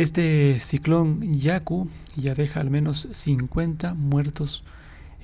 Este ciclón Yaku ya deja al menos 50 muertos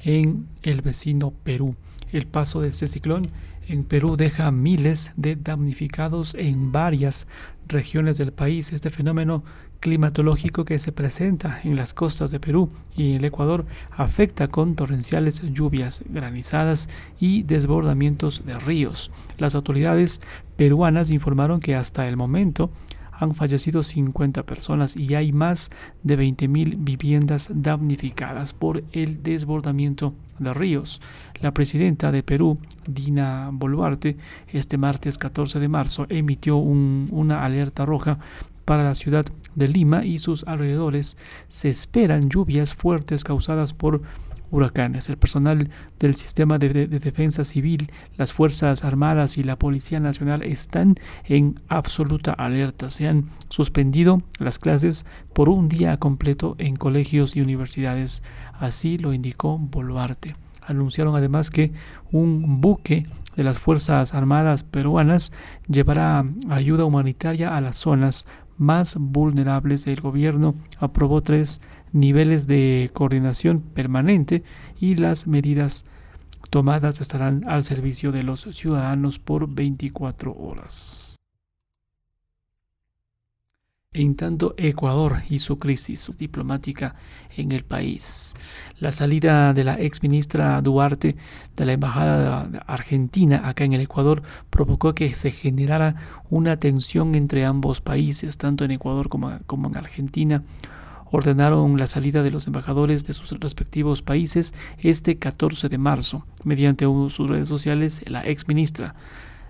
en el vecino Perú. El paso de este ciclón en Perú deja miles de damnificados en varias regiones del país. Este fenómeno climatológico que se presenta en las costas de Perú y en el Ecuador afecta con torrenciales lluvias, granizadas y desbordamientos de ríos. Las autoridades peruanas informaron que hasta el momento han fallecido 50 personas y hay más de 20.000 viviendas damnificadas por el desbordamiento de ríos. La presidenta de Perú, Dina Boluarte, este martes 14 de marzo emitió una alerta roja para la ciudad de Lima y sus alrededores. Se esperan lluvias fuertes causadas por huracanes. El personal del sistema de, defensa civil, las Fuerzas Armadas y la Policía Nacional están en absoluta alerta. Se han suspendido las clases por un día completo en colegios y universidades. Así lo indicó Boluarte. Anunciaron además que un buque de las Fuerzas Armadas peruanas llevará ayuda humanitaria a las zonas más vulnerables del gobierno. Aprobó tres niveles de coordinación permanente y las medidas tomadas estarán al servicio de los ciudadanos por 24 horas. En tanto, Ecuador su crisis diplomática en el país. La salida de la ex ministra Duarte de la Embajada Argentina acá en el Ecuador provocó que se generara una tensión entre ambos países, tanto en Ecuador como, como en Argentina ordenaron la salida de los embajadores de sus respectivos países este 14 de marzo. Mediante sus redes sociales, la ex ministra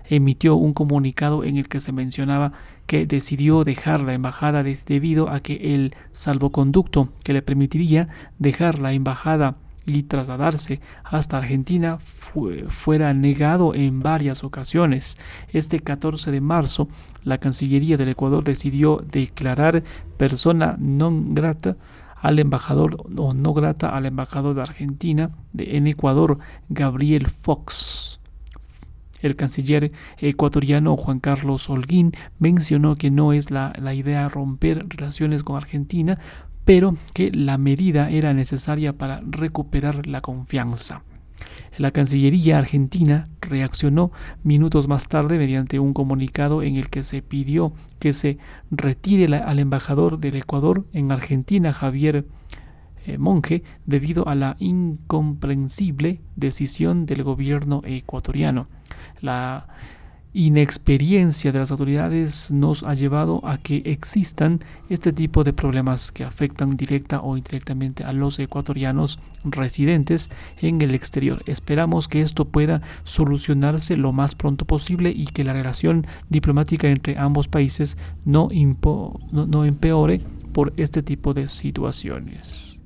emitió un comunicado en el que se mencionaba que decidió dejar la embajada debido a que el salvoconducto que le permitiría dejar la embajada y trasladarse hasta Argentina fuera negado en varias ocasiones. Este 14 de marzo, la Cancillería del Ecuador decidió declarar persona non grata al embajador o no grata al embajador de Argentina en Ecuador, Gabriel Fox. El canciller ecuatoriano Juan Carlos Holguín mencionó que no es la, la idea romper relaciones con Argentina, pero que la medida era necesaria para recuperar la confianza. La Cancillería argentina reaccionó minutos más tarde mediante un comunicado en el que se pidió que se retire al embajador del Ecuador en Argentina, Javier eh, Monge, debido a la incomprensible decisión del gobierno ecuatoriano. La inexperiencia de las autoridades nos ha llevado a que existan este tipo de problemas que afectan directa o indirectamente a los ecuatorianos residentes en el exterior. Esperamos que esto pueda solucionarse lo más pronto posible y que la relación diplomática entre ambos países no, no empeore por este tipo de situaciones.